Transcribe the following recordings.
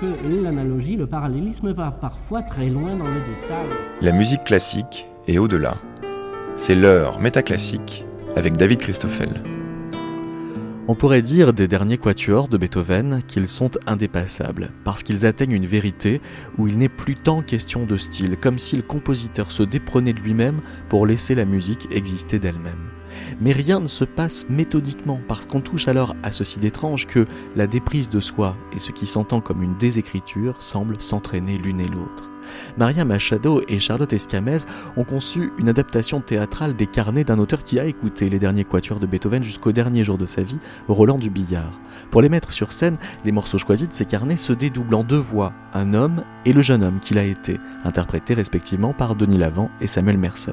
que l'analogie, le parallélisme va parfois très loin dans le détail. La musique classique est au-delà. C'est l'heure métaclassique avec David Christoffel. On pourrait dire des derniers quatuors de Beethoven qu'ils sont indépassables, parce qu'ils atteignent une vérité où il n'est plus tant question de style, comme si le compositeur se déprenait de lui-même pour laisser la musique exister d'elle-même. Mais rien ne se passe méthodiquement, parce qu'on touche alors à ceci d'étrange que la déprise de soi et ce qui s'entend comme une désécriture semblent s'entraîner l'une et l'autre. Maria Machado et Charlotte Escamez ont conçu une adaptation théâtrale des carnets d'un auteur qui a écouté les derniers quatuors de Beethoven jusqu'au dernier jour de sa vie, Roland Dubillard. Pour les mettre sur scène, les morceaux choisis de ces carnets se dédoublent en deux voix, un homme et le jeune homme qu'il a été, interprétés respectivement par Denis Lavant et Samuel Mercer.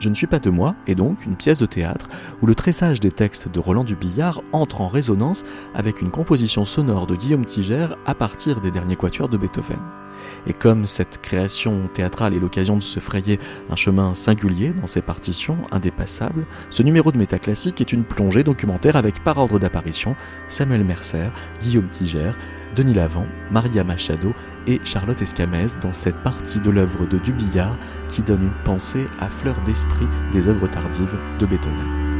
Je ne suis pas de moi est donc une pièce de théâtre où le tressage des textes de Roland Dubillard entre en résonance avec une composition sonore de Guillaume Tiger à partir des derniers quatuors de Beethoven. Et comme cette création théâtrale est l'occasion de se frayer un chemin singulier dans ses partitions indépassables, ce numéro de métaclassique est une plongée documentaire avec par ordre d'apparition Samuel Mercer, Guillaume Tiger, Denis Lavant, Maria Machado et Charlotte Escamez dans cette partie de l'œuvre de Dubillard qui donne une pensée à fleur d'esprit des œuvres tardives de Beethoven.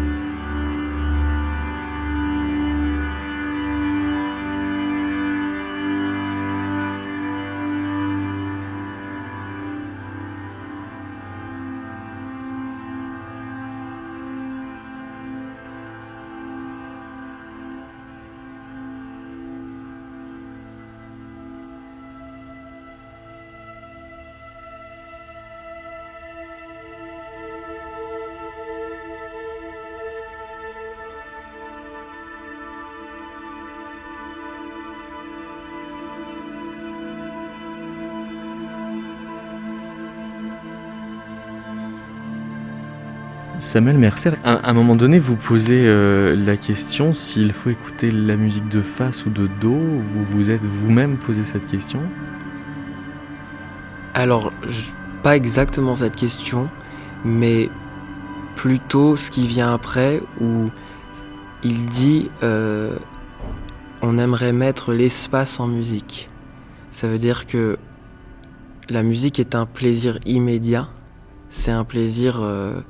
Samuel Mercer, à un moment donné, vous posez euh, la question s'il faut écouter la musique de face ou de dos. Vous vous êtes vous-même posé cette question? Alors, pas exactement cette question, mais plutôt ce qui vient après où il dit euh, on aimerait mettre l'espace en musique. Ça veut dire que la musique est un plaisir immédiat, c'est un plaisir euh,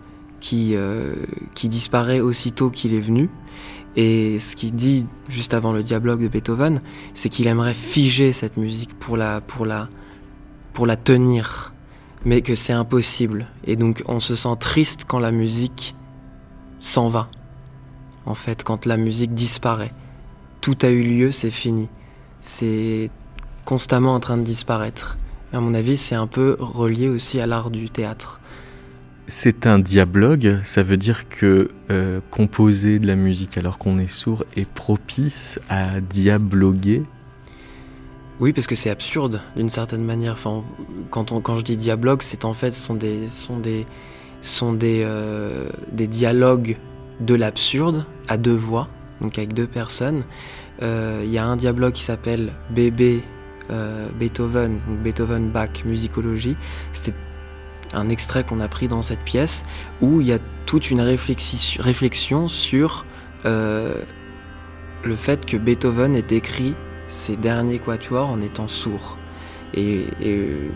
qui, euh, qui disparaît aussitôt qu'il est venu. Et ce qu'il dit juste avant le dialogue de Beethoven, c'est qu'il aimerait figer cette musique pour la, pour la, pour la tenir, mais que c'est impossible. Et donc on se sent triste quand la musique s'en va. En fait, quand la musique disparaît. Tout a eu lieu, c'est fini. C'est constamment en train de disparaître. Et à mon avis, c'est un peu relié aussi à l'art du théâtre. C'est un dialogue, ça veut dire que euh, composer de la musique alors qu'on est sourd est propice à diabloguer? Oui, parce que c'est absurde d'une certaine manière. Enfin, quand, on, quand je dis dialogue, c'est en fait sont des, sont des, sont des, euh, des dialogues de l'absurde à deux voix, donc avec deux personnes. Euh, il y a un dialogue qui s'appelle Bébé Beethoven, donc Beethoven Bach Musicologie. Un extrait qu'on a pris dans cette pièce où il y a toute une réflexion sur euh, le fait que Beethoven ait écrit ses derniers quatuors en étant sourd. Et, euh,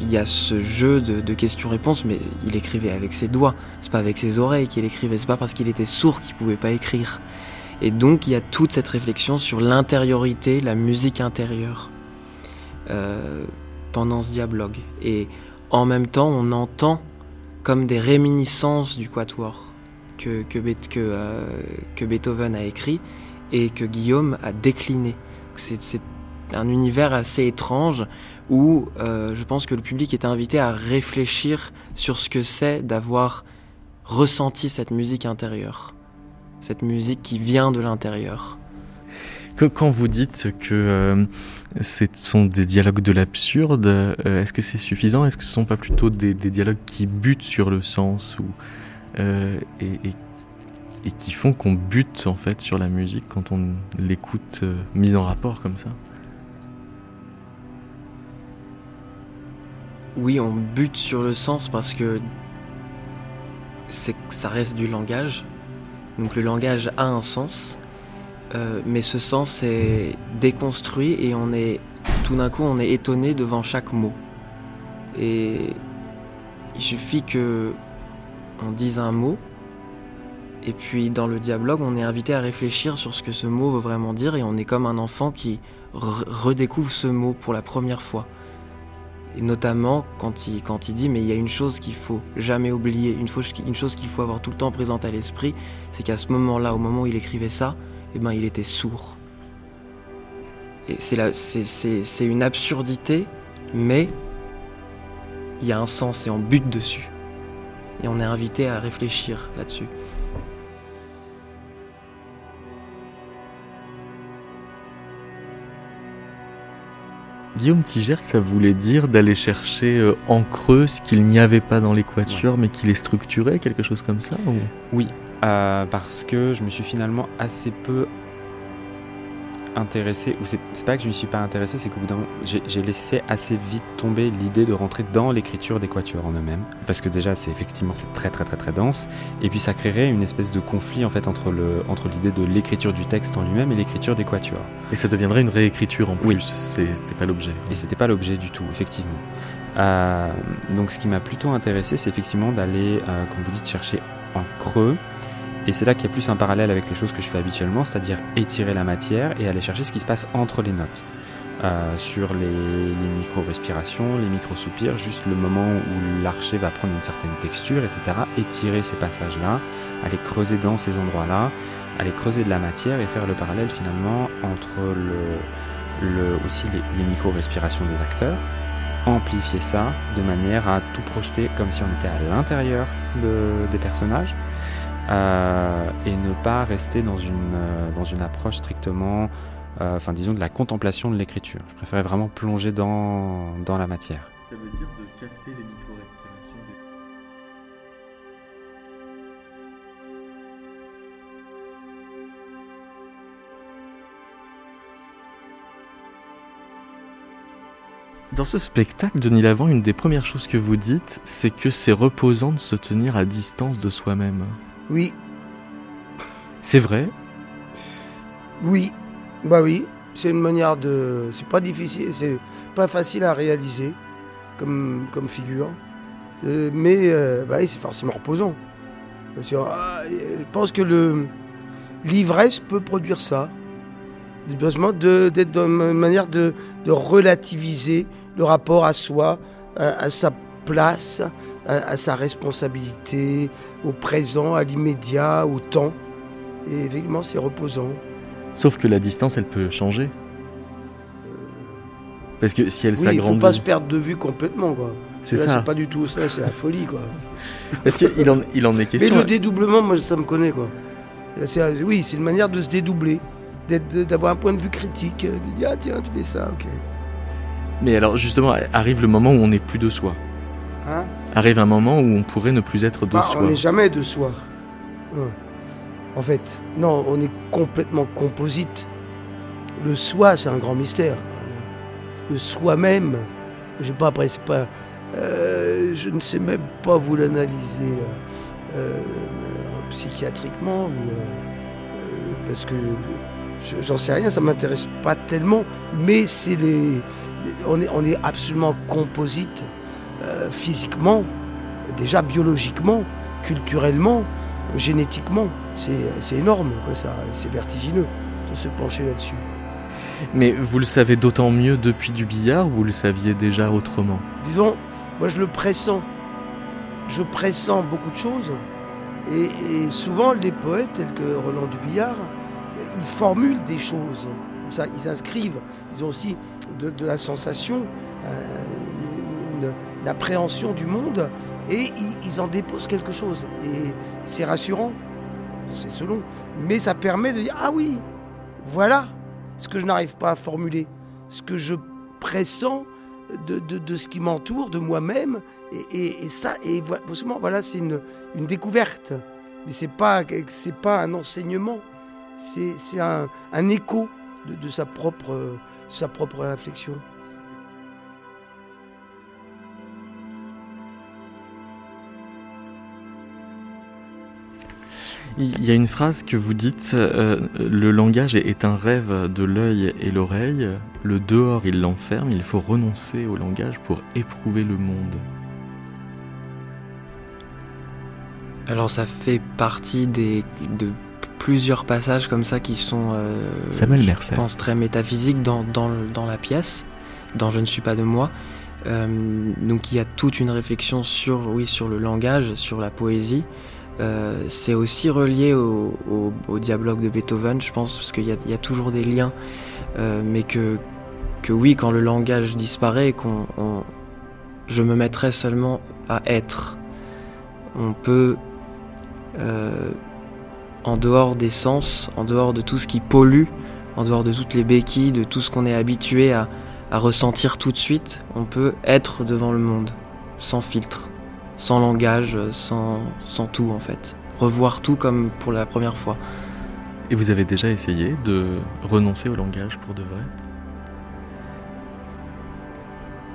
il y a ce jeu de, questions-réponses, mais il écrivait avec ses doigts, c'est pas avec ses oreilles qu'il écrivait, c'est pas parce qu'il était sourd qu'il pouvait pas écrire. Et donc il y a toute cette réflexion sur l'intériorité, la musique intérieure euh, pendant ce dialogue. Et en même temps, on entend comme des réminiscences du quatuor que, que, euh, Beethoven a écrit et que Guillaume a décliné. C'est un univers assez étrange où euh, je pense que le public est invité à réfléchir sur ce que c'est d'avoir ressenti cette musique intérieure, cette musique qui vient de l'intérieur. Que quand vous dites que euh, ce sont des dialogues de l'absurde. Euh, est-ce que c'est suffisant? Est-ce que ce ne sont pas plutôt des, dialogues qui butent sur le sens ou, euh, et, qui font qu'on bute en fait sur la musique quand on l'écoute mise en rapport comme ça? Oui, on bute sur le sens parce que ça reste du langage. Donc le langage a un sens, euh, mais ce sens est déconstruit et on est tout d'un coup on est étonné devant chaque mot. Et il suffit que on dise un mot et puis dans le dialogue on est invité à réfléchir sur ce que ce mot veut vraiment dire et on est comme un enfant qui redécouvre ce mot pour la première fois. Et notamment quand il, quand il dit mais il y a une chose qu'il faut jamais oublier, une, une chose qu'il faut avoir tout le temps présente à l'esprit, c'est qu'à ce moment-là, au moment où il écrivait ça, eh ben, il était sourd. Et c'est une absurdité, mais il y a un sens et on bute dessus. Et on est invité à réfléchir là-dessus. Guillaume Tigère, ça voulait dire d'aller chercher euh, en creux ce qu'il n'y avait pas dans l'équature, mais qu'il est structuré, quelque chose comme ça Oui, euh, parce que je me suis finalement assez peu intéressé, ou c'est pas que je ne me suis pas intéressé, c'est qu'au bout d'un moment, j'ai laissé assez vite tomber l'idée de rentrer dans l'écriture des quatuors en eux-mêmes, parce que déjà, c'est effectivement c'est très très très très dense, et puis ça créerait une espèce de conflit en fait entre le entre l'idée de l'écriture du texte en lui-même et l'écriture des quatuors. Et ça deviendrait une réécriture en plus. Oui. C'était pas l'objet. Et c'était pas l'objet du tout, effectivement. Euh, donc, ce qui m'a plutôt intéressé, c'est effectivement d'aller, euh, comme vous dites, chercher en creux et c'est là qu'il y a plus un parallèle avec les choses que je fais habituellement, c'est-à-dire étirer la matière et aller chercher ce qui se passe entre les notes. Euh, sur les, micro-respirations, les micro-soupirs, juste le moment où l'archer va prendre une certaine texture, etc. Étirer ces passages-là, aller creuser dans ces endroits-là, aller creuser de la matière et faire le parallèle finalement entre aussi les, micro-respirations des acteurs, amplifier ça de manière à tout projeter comme si on était à l'intérieur des personnages euh, et ne pas rester dans une, euh, dans une approche strictement, euh, enfin disons de la contemplation de l'écriture. Je préférais vraiment plonger dans, dans la matière. Ça veut dire de capter les micro-respirations Dans ce spectacle, Denis Lavant, une des premières choses que vous dites, c'est que c'est reposant de se tenir à distance de soi-même. Oui. C'est vrai? Oui. Bah oui. C'est une manière de. C'est pas difficile, c'est pas facile à réaliser comme, comme figure. Euh, mais euh, bah c'est forcément reposant. Ah, je pense que le l'ivresse peut produire ça. besoin d'être dans une manière de, de, relativiser le rapport à soi, à sa place, à, sa responsabilité, au présent, à l'immédiat, au temps. Et effectivement, c'est reposant. Sauf que la distance, elle peut changer. Parce que si elle s'agrandit. Il ne faut pas se perdre de vue complètement, quoi. C'est ça. C'est pas du tout ça, c'est la folie, quoi. Parce qu'il en, il en est question. Mais le dédoublement, moi, ça me connaît, quoi. Oui, c'est une manière de se dédoubler, d'avoir un point de vue critique, de dire, ah tiens, tu fais ça, ok. Mais alors, justement, arrive le moment où on n'est plus de soi. Hein? Arrive un moment où on pourrait ne plus être de bah, soi. On n'est jamais de soi. Hein. En fait, non, on est complètement composite. Le soi, c'est un grand mystère. Le soi-même, je pas, après, c'est pas. Euh, je ne sais même pas vous l'analyser euh, euh, psychiatriquement, ou, parce que j'en sais rien, ça m'intéresse pas tellement, mais c'est les, on est, on est absolument composite euh, physiquement, déjà biologiquement, culturellement, génétiquement. C'est énorme, c'est vertigineux de se pencher là-dessus. Mais vous le savez d'autant mieux depuis du billard, vous le saviez déjà autrement? Disons, moi je le pressens. Je pressens beaucoup de choses. Et, souvent, les poètes, tels que Roland Dubillard, ils formulent des choses. Comme ça, ils inscrivent. Ils ont aussi de, la sensation, euh, une, l'appréhension du monde et ils, en déposent quelque chose. Et c'est rassurant, c'est selon, mais ça permet de dire Ah oui, voilà ce que je n'arrive pas à formuler, ce que je pressens de, ce qui m'entoure, de moi-même. Et, ça, et voilà, c'est une, découverte. Mais ce n'est pas, un enseignement, c'est un, écho de, sa propre réflexion. Il y a une phrase que vous dites, euh, le langage est un rêve de l'œil et l'oreille, le dehors il l'enferme, il faut renoncer au langage pour éprouver le monde. Alors ça fait partie des, de plusieurs passages comme ça qui sont, euh, Samuel je Mercer. pense, très métaphysiques dans, dans, la pièce, dans Je ne suis pas de moi. Euh, donc il y a toute une réflexion sur, oui, sur le langage, sur la poésie. Euh, c'est aussi relié au, au, dialogue de Beethoven, je pense, parce qu'il y a, toujours des liens, euh, mais que, que oui, quand le langage disparaît, qu'on, on- je me mettrai seulement à être. On peut, euh, en dehors des sens, en dehors de tout ce qui pollue, en dehors de toutes les béquilles, de tout ce qu'on est habitué à, à ressentir tout de suite, on peut être devant le monde, sans filtre, sans langage, sans, sans tout en fait. Revoir tout comme pour la première fois. Et vous avez déjà essayé de renoncer au langage pour de vrai?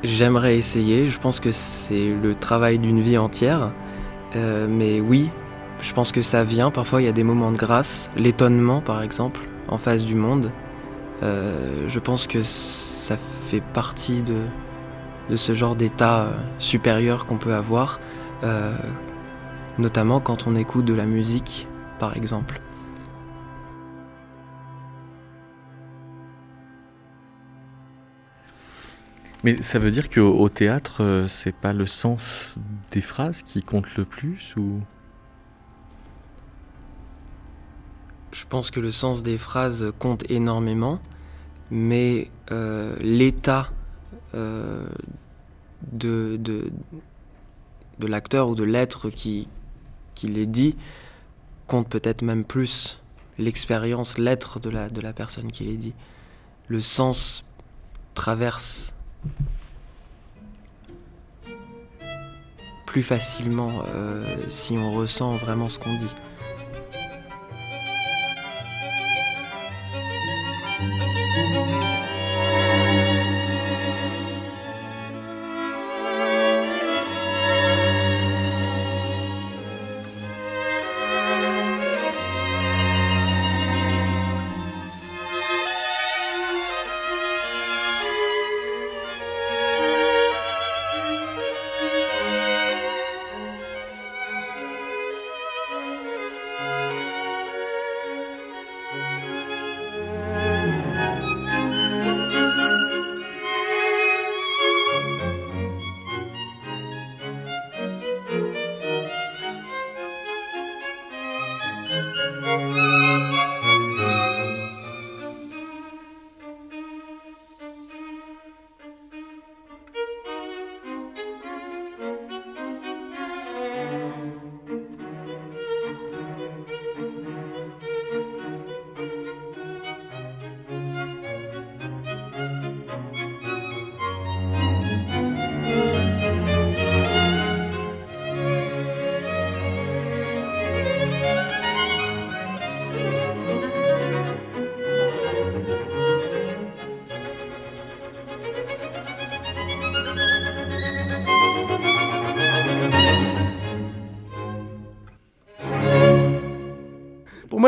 J'aimerais essayer, je pense que c'est le travail d'une vie entière, Euh, mais oui, je pense que ça vient, parfois il y a des moments de grâce, l'étonnement par exemple, en face du monde. Euh, je pense que ça fait partie de, de ce genre d'état euh, supérieur qu'on peut avoir, euh, notamment quand on écoute de la musique par exemple. Mais ça veut dire qu'au au théâtre, euh, c'est pas le sens des phrases qui compte le plus ou? Je pense que le sens des phrases compte énormément, mais euh, l'état euh, de, de, de l'acteur ou de l'être qui, qui les dit compte peut-être même plus. L'expérience, l'être de la, de la personne qui les dit. Le sens traverse plus facilement euh, si on ressent vraiment ce qu'on dit.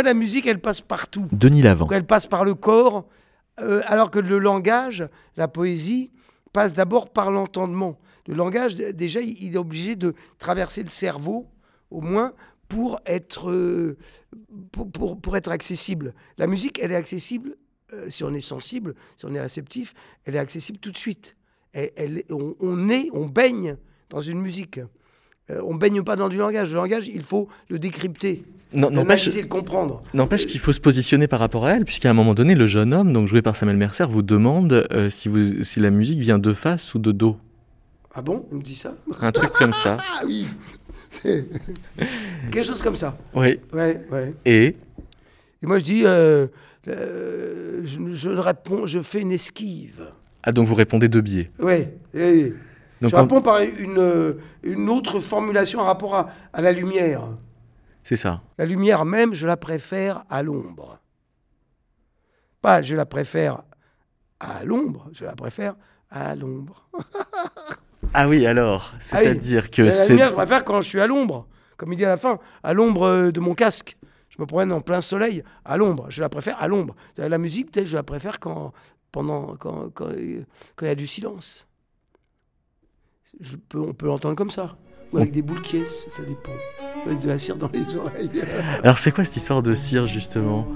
La musique, elle passe partout. Denis Lavant. Elle passe par le corps, euh, alors que le langage, la poésie, passe d'abord par l'entendement. Le langage, déjà, il est obligé de traverser le cerveau, au moins, pour être, euh, pour, pour- pour être accessible. La musique, elle est accessible, euh, si on est sensible, si on est réceptif, elle est accessible tout de suite. Elle- elle- on, on est, on baigne dans une musique. Euh, on baigne pas dans du langage. Le langage, il faut le décrypter, N'empêche n'empêche qu'il faut se positionner par rapport à elle, puisqu'à un moment donné, le jeune homme, donc joué par Samuel Mercer, vous demande euh, si, vous, si la musique vient de face ou de dos. Ah bon? Il me dit ça? Un truc comme ça. Ah oui Quelque chose comme ça. Oui. Ouais, ouais. Et Et moi je dis, euh, euh, je, réponds, je fais une esquive. ah, donc vous répondez de biais. Donc je réponds par une, une autre formulation en rapport à, à la lumière. C'est ça. La lumière même, je la préfère à l'ombre. Pas je la préfère à l'ombre, je la préfère à l'ombre. Ah oui, alors, Ah oui. c'est-à-dire que La c'est lumière, je préfère quand je suis à l'ombre. Comme il dit à la fin, à l'ombre euh, de mon casque. Je me promène en plein soleil, à l'ombre. Je la préfère à l'ombre. La musique, peut-être, je la préfère quand, pendant, quand, quand, quand il y a du silence. Je peux, on peut l'entendre comme ça. Ou avec des boules qui ça dépend. Avec de la cire dans les oreilles. Alors, c'est quoi cette histoire de cire, justement?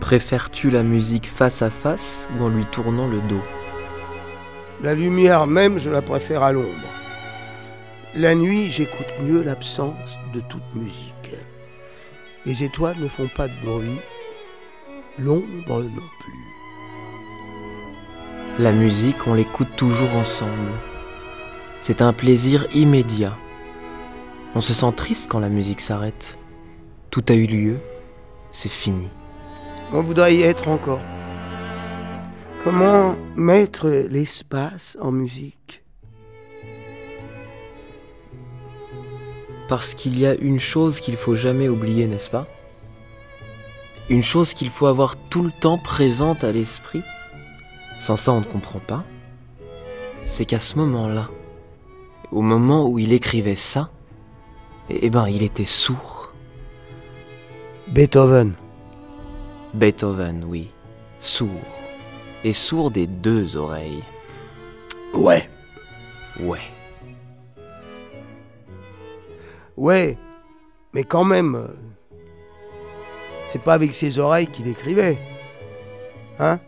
Préfères-tu la musique face à face ou en lui tournant le dos? La lumière même, je la préfère à l'ombre. La nuit, j'écoute mieux l'absence de toute musique. Les étoiles ne font pas de bruit, l'ombre non plus. La musique, on l'écoute toujours ensemble. C'est un plaisir immédiat. On se sent triste quand la musique s'arrête. Tout a eu lieu, c'est fini. On voudrait y être encore. Comment mettre l'espace en musique? Parce qu'il y a une chose qu'il faut jamais oublier, n'est-ce pas? Une chose qu'il faut avoir tout le temps présente à l'esprit. Sans ça, on ne comprend pas. C'est qu'à ce moment-là, au moment où il écrivait ça, eh ben, il était sourd. Beethoven. Beethoven, oui. Sourd. Et sourd des deux oreilles. Ouais. Ouais. Ouais. Mais quand même. euh, C'est pas avec ses oreilles qu'il écrivait. Hein?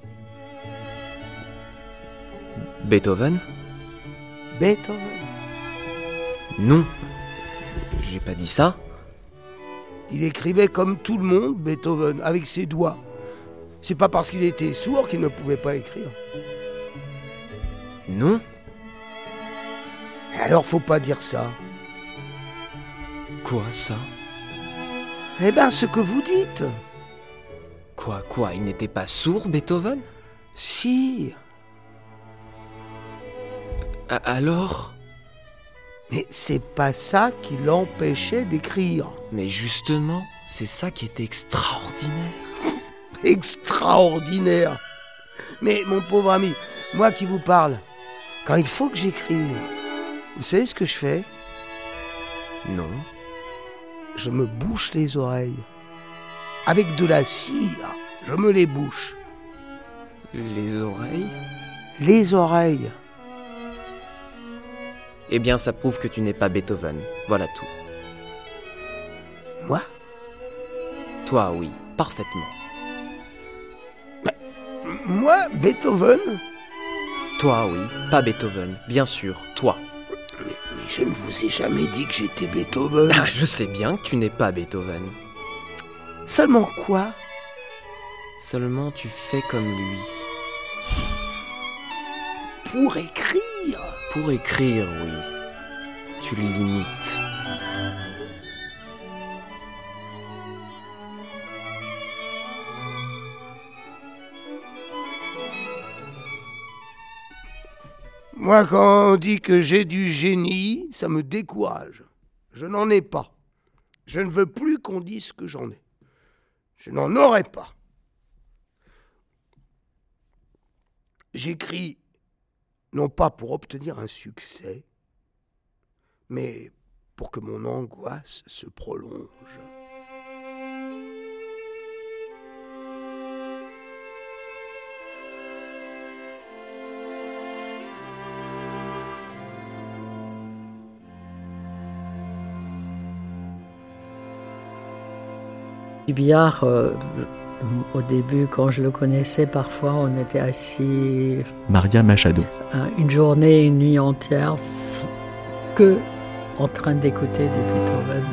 Beethoven Beethoven. Non. J'ai pas dit ça. Il écrivait comme tout le monde, Beethoven, avec ses doigts. C'est pas parce qu'il était sourd qu'il ne pouvait pas écrire. Non. Alors faut pas dire ça. Quoi ça? Eh ben, ce que vous dites. Quoi, quoi? Il n'était pas sourd, Beethoven? Si. Alors? Mais c'est pas ça qui l'empêchait d'écrire. Mais justement, c'est ça qui est extraordinaire. Extraordinaire. Mais mon pauvre ami, moi qui vous parle, quand il faut que j'écrive, vous savez ce que je fais? Non. Je me bouche les oreilles. Avec de la cire, je me les bouche. Les oreilles? Les oreilles. Eh bien, ça prouve que tu n'es pas Beethoven. Voilà tout. Moi? Toi, oui, parfaitement. Moi, Beethoven? Toi, oui, pas Beethoven, bien sûr, toi. mais, mais je ne vous ai jamais dit que j'étais Beethoven. Ah, je sais bien que tu n'es pas Beethoven. Seulement quoi? Seulement, tu fais comme lui. Pour écrire? Pour écrire, oui. Tu l'imites. Moi, quand on dit que j'ai du génie, ça me décourage. Je n'en ai pas. Je ne veux plus qu'on dise que j'en ai. Je n'en aurai pas. J'écris non pas pour obtenir un succès, mais pour que mon angoisse se prolonge. Euh, au début, quand je le connaissais, parfois on était assis Maria Machado. euh, une journée, une nuit entière, que en train d'écouter du Beethoven.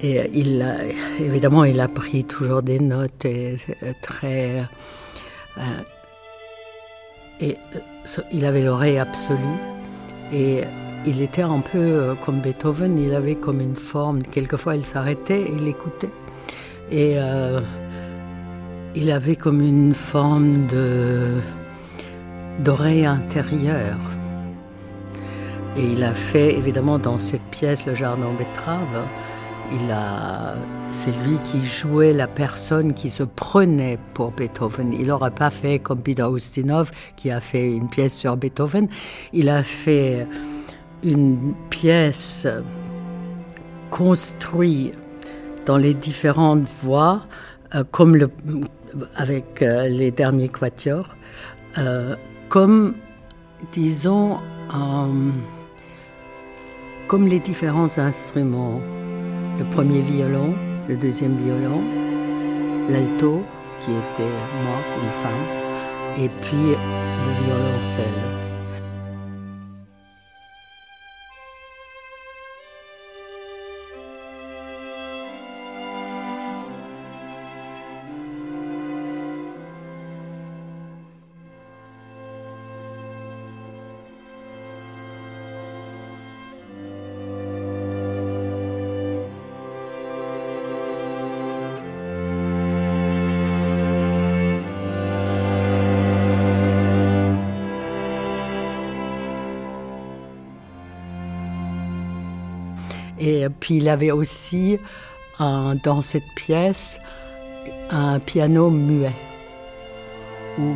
Et euh, il a, évidemment, il a pris toujours des notes et euh, très. euh, et il avait l'oreille absolue. Et il était un peu comme Beethoven, il avait comme une forme. Quelquefois, il s'arrêtait et il écoutait. Et euh, il avait comme une forme de d'oreille intérieure. Et il a fait, évidemment, dans cette pièce, Le Jardin betterave, il a, c'est lui qui jouait la personne qui se prenait pour Beethoven. Il n'aurait pas fait comme Peter Ustinov qui a fait une pièce sur Beethoven. Il a fait une pièce construite dans les différentes voix, euh, comme le, avec euh, les derniers quatuors, euh, comme, disons, comme les différents instruments. Le premier violon, le deuxième violon, l'alto, qui était moi, une femme, et puis le violoncelle. Et puis il avait aussi dans cette pièce un piano muet où,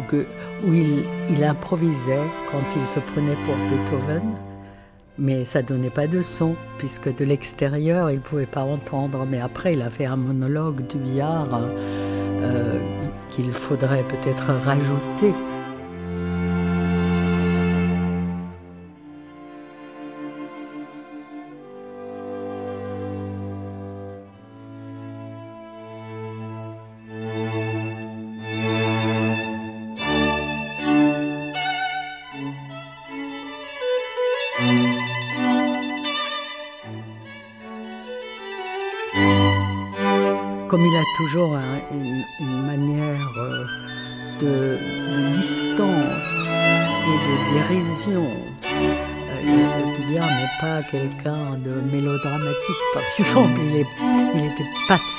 il, improvisait quand il se prenait pour Beethoven, mais ça donnait pas de son puisque de l'extérieur il pouvait pas entendre. Mais après il a fait un monologue du billard euh, qu'il faudrait peut-être rajouter.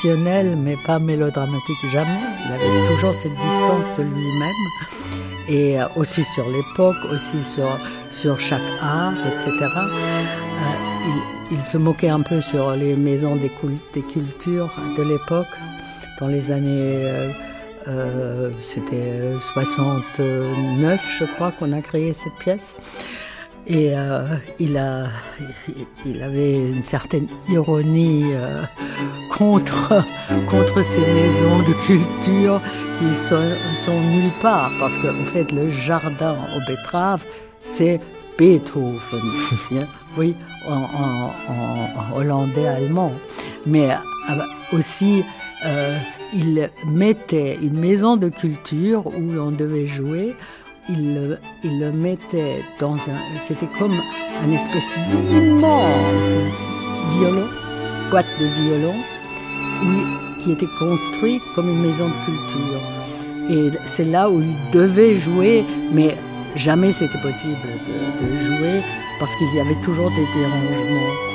Mais pas mélodramatique jamais. Il avait toujours cette distance de lui-même. Et euh, aussi sur l'époque, aussi sur, sur chaque art, etc. Euh, il, il se moquait un peu sur les maisons des, cultures de l'époque, dans les années, euh, euh, c'était 69 je crois qu'on a créé cette pièce. Et euh, il, a, il avait une certaine ironie contre, contre ces maisons de culture qui sont, sont nulle part, parce qu'en fait le jardin aux betteraves, c'est Beethoven, oui, en, hollandais allemand. Mais euh, aussi, euh, il mettait une maison de culture où on devait jouer. Il, le mettait dans un. C'était comme un espèce d'immense violon, boîte de violon, qui était construit comme une maison de culture. Et c'est là où il devait jouer, mais jamais c'était possible de, jouer parce qu'il y avait toujours des dérangements.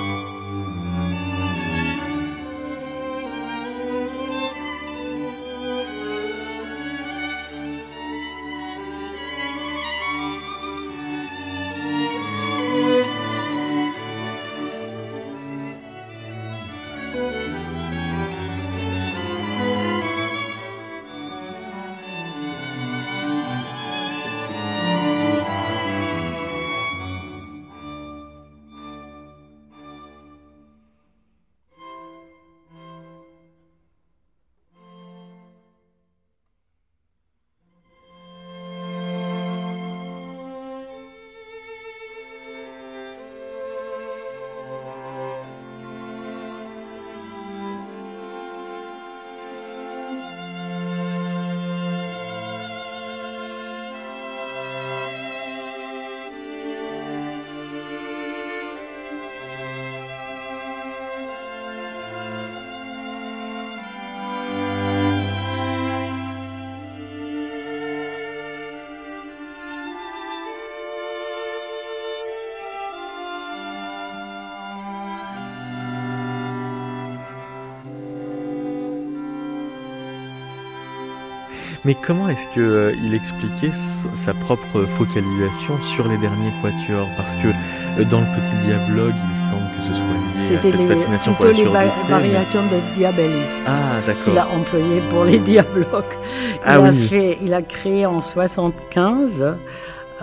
Mais comment est-ce qu'il euh, il expliquait sa propre focalisation sur les derniers quatuors? Parce que euh, dans le petit dialogue, il semble que ce soit lié à cette fascination pour la les variations de Diabelli. Ah, d'accord. Qu'il a employé pour les dialogues. Il, ah, a fait, il a créé en 75.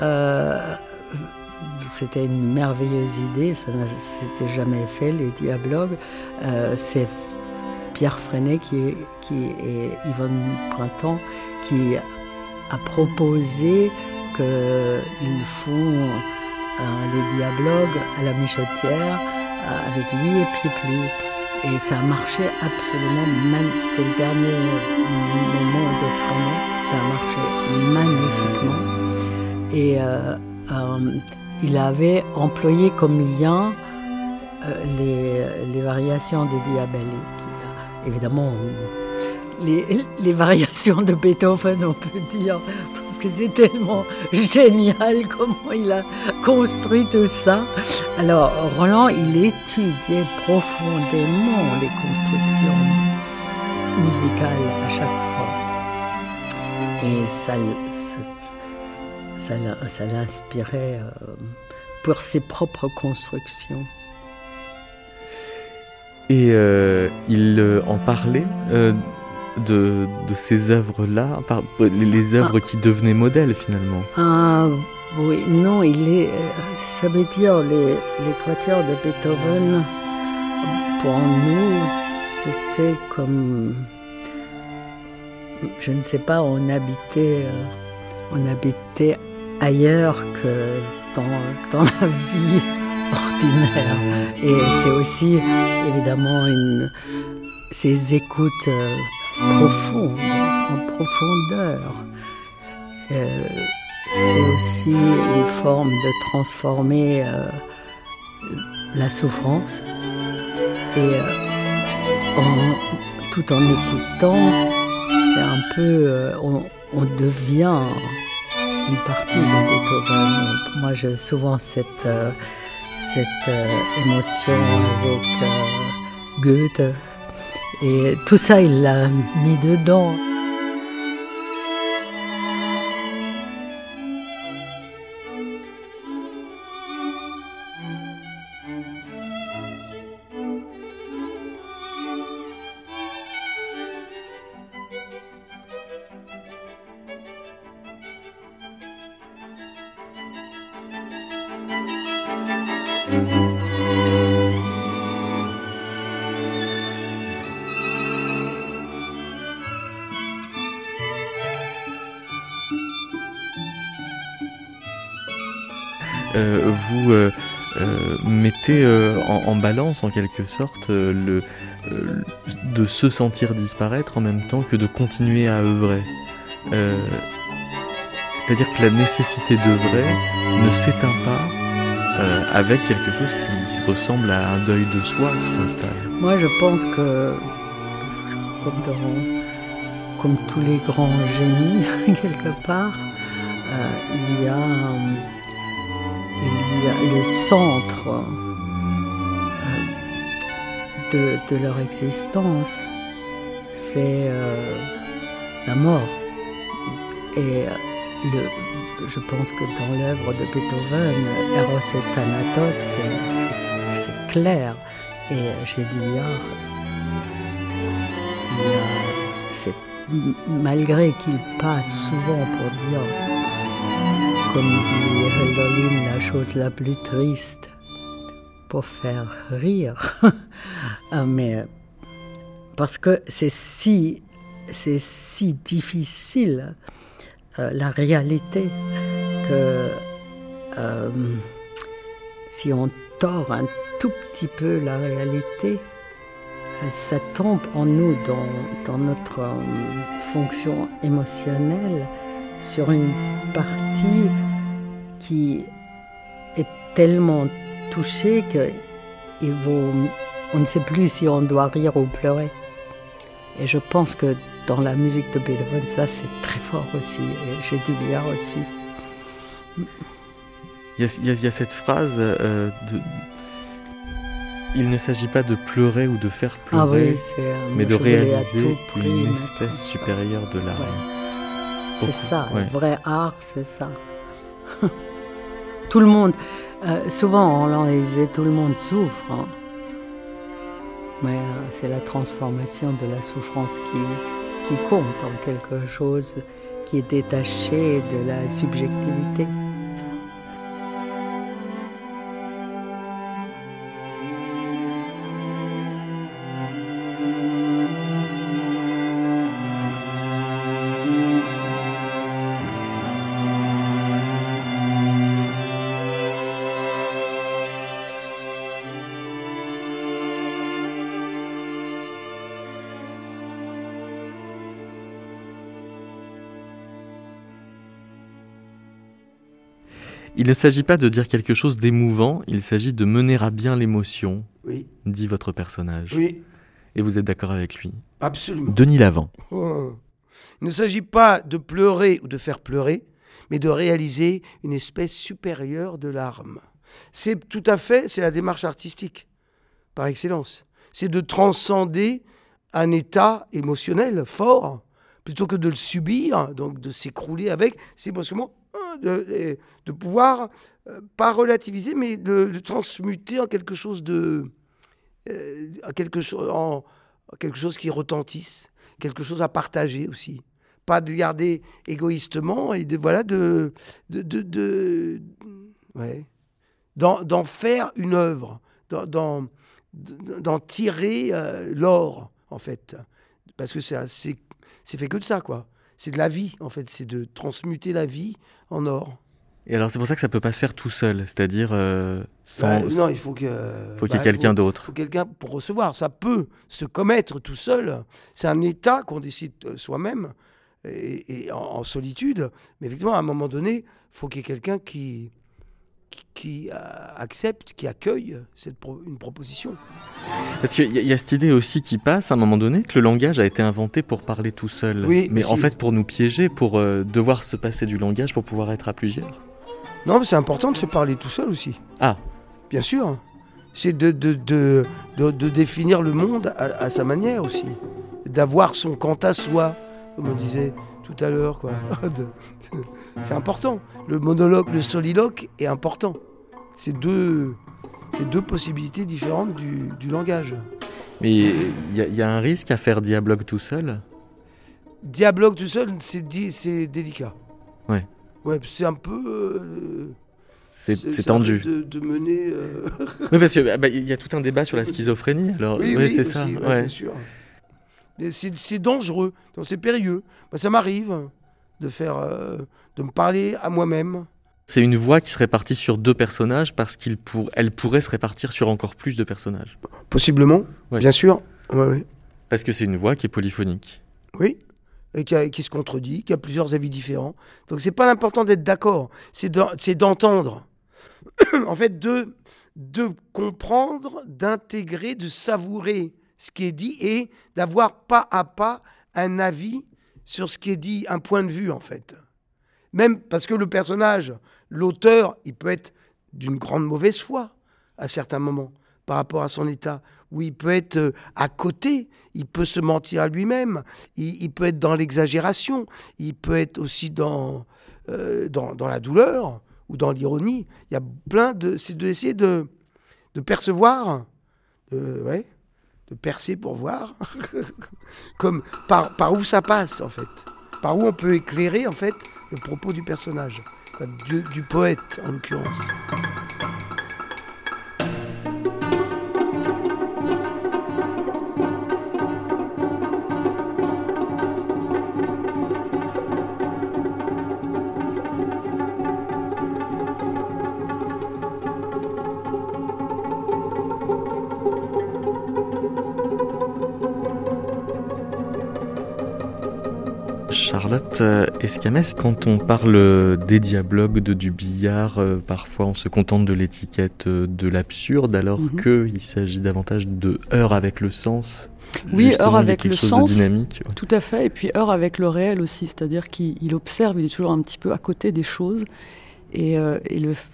Euh, c'était une merveilleuse idée, ça s'était jamais fait, les dialogues. C'est Pierre Freinet qui est Yvonne Printemps qui a proposé qu'ils font les dialogues à la Michotière avec lui et Pied Et ça a marché absolument magnifiquement. C'était le dernier moment de Freinet. Ça a marché magnifiquement. Et euh, euh, il avait employé comme lien euh, les, variations de Diabelli évidemment, les, variations de Beethoven, on peut dire, parce que c'est tellement génial comment il a construit tout ça. Alors, Roland, il étudiait profondément les constructions musicales à chaque fois. Et ça, ça, l'inspirait euh, pour ses propres constructions. Et euh, il euh, en parlait euh, de, de, ces œuvres-là, les, œuvres qui devenaient modèles finalement. Ah oui, non, il est, ça veut dire les, les quatuors de Beethoven, pour nous, c'était comme, je ne sais pas, on habitait, on habitait ailleurs que dans, dans la vie ordinaire. Et c'est aussi évidemment une, ces écoutes euh, profondes, en profondeur. Euh, c'est aussi une forme de transformer euh, la souffrance. Et tout en écoutant, c'est un peu, on, on devient une partie de Beethoven. Moi, j'ai souvent cette cette euh, émotion avec euh, Goethe. Et tout ça, il l'a mis dedans. En, balance en quelque sorte le, de se sentir disparaître en même temps que de continuer à œuvrer. C'est-à-dire que la nécessité d'œuvrer ne s'éteint pas avec quelque chose qui ressemble à un deuil de soi qui s'installe. Moi je pense que, comme, comme tous les grands génies, quelque part, il y a il y a le centre euh, de, leur existence, c'est euh, la mort. Et le, je pense que dans l'œuvre de Beethoven, Eros et Thanatos, c'est clair. Et chez Dillard, malgré qu'il passe souvent pour dire comme dit Hölderlin, la chose la plus triste pour faire rire. Ah, mais parce que c'est si, c'est si difficile euh, la réalité que euh, si on tord un tout petit peu la réalité, ça tombe en nous dans, dans notre euh, fonction émotionnelle sur une partie qui est tellement touchée que il vaut, on ne sait plus si on doit rire ou pleurer. Et je pense que dans la musique de Beethoven, ça c'est très fort aussi, et chez Dubillard aussi. Il y, a, cette phrase euh, de, il ne s'agit pas de pleurer ou de faire ah pleurer, mais de réaliser une espèce supérieure de l'art. C'est ça, le vrai art, c'est ça. tout le monde, euh, souvent on leur disait tout le monde souffre, hein. Mais euh, c'est la transformation de la souffrance qui, qui compte en quelque chose qui est détaché de la subjectivité. Il ne s'agit pas de dire quelque chose d'émouvant, il s'agit de mener à bien l'émotion, Oui, dit votre personnage. oui, Et vous êtes d'accord avec lui? Absolument. Denis Lavant. Oh. Il ne s'agit pas de pleurer ou de faire pleurer, mais de réaliser une espèce supérieure de larmes. C'est tout à fait, c'est la démarche artistique, par excellence. C'est de transcender un état émotionnel fort, plutôt que de le subir, donc de s'écrouler avec, c'est brusquement de, pouvoir, euh, pas relativiser, mais de, transmuter en quelque chose de... euh, quelque chose, en, quelque chose qui retentisse, quelque chose à partager aussi. Pas de garder égoïstement et de voilà de de, ouais d'en, faire une œuvre, d'en, tirer euh, l'or en fait, parce que c'est fait que de ça quoi. C'est de la vie en fait, c'est de transmuter la vie en or. Et alors c'est pour ça que ça peut pas se faire tout seul, c'est-à-dire euh, sans... Bah, non, il faut que faut qu'il y ait bah, quelqu'un d'autre. faut quelqu'un pour recevoir. Ça peut se commettre tout seul. C'est un état qu'on décide euh, soi-même et, et en, en solitude. Mais effectivement, à un moment donné, il faut qu'il y ait quelqu'un qui, qui, euh, accepte, qui accueille cette pro- une proposition. Parce qu'il y, a- il y a cette idée aussi qui passe à un moment donné que le langage a été inventé pour parler tout seul. Oui, mais aussi. en fait pour nous piéger, pour euh, devoir se passer du langage pour pouvoir être à plusieurs. Non, mais c'est important de se parler tout seul aussi. Ah. Bien sûr. C'est de, de, de, de- de définir le monde à, à sa manière aussi. D'avoir son quant à soi, comme on disait tout à l'heure. quoi. C'est important. Le monologue, le soliloque est important. C'est deux, c'est deux possibilités différentes du, du langage. Mais il y, a- il y a un risque à faire dialogue tout seul? Dialogue tout seul, c'est di- c'est délicat. Ouais. Ouais, c'est un peu. euh, C'est c'est un peu tendu. De, de mener. euh, Oui, parce qu'il y a tout un débat sur la schizophrénie. Alors, Oui, c'est aussi, ça. ouais, ouais. bien sûr. C'est dangereux, c'est périlleux. Moi, ça m'arrive de faire, euh, de me parler à moi-même. C'est une voix qui se répartit sur deux personnages parce qu'elle pour... elle pourrait se répartir sur encore plus de personnages. Possiblement, Ouais. bien sûr. Ouais, ouais. Parce que c'est une voix qui est polyphonique. Oui, et qui, a- qui se contredit, qui a plusieurs avis différents. Donc c'est pas l'important d'être d'accord, c'est d'en- c'est d'entendre. en fait, de, de comprendre, d'intégrer, de savourer ce qui est dit et d'avoir pas à pas un avis sur ce qui est dit, un point de vue en fait. Même parce que le personnage, l'auteur, il peut être d'une grande mauvaise foi à certains moments par rapport à son état, où il peut être euh, à côté, il peut se mentir à lui-même, il, peut être dans l'exagération, il peut être aussi dans, euh, dans, dans la douleur ou dans l'ironie. Il y a plein de... C'est d'essayer de, de percevoir, de, ouais, de percer pour voir, comme par, où ça passe en fait, par où on peut éclairer en fait le propos du personnage, du poète en l'occurrence. Charlotte euh, Escamès, quand on parle des dialogues, de, du billard, euh, parfois on se contente de l'étiquette euh, de l'absurde, alors Mhm. qu'il s'agit davantage de heure avec le sens. Oui, a avec le sens. dynamique. ouais. Tout à fait, et puis heure avec le réel aussi, c'est-à-dire qu'il il observe, il est toujours un petit peu à côté des choses. Et, euh,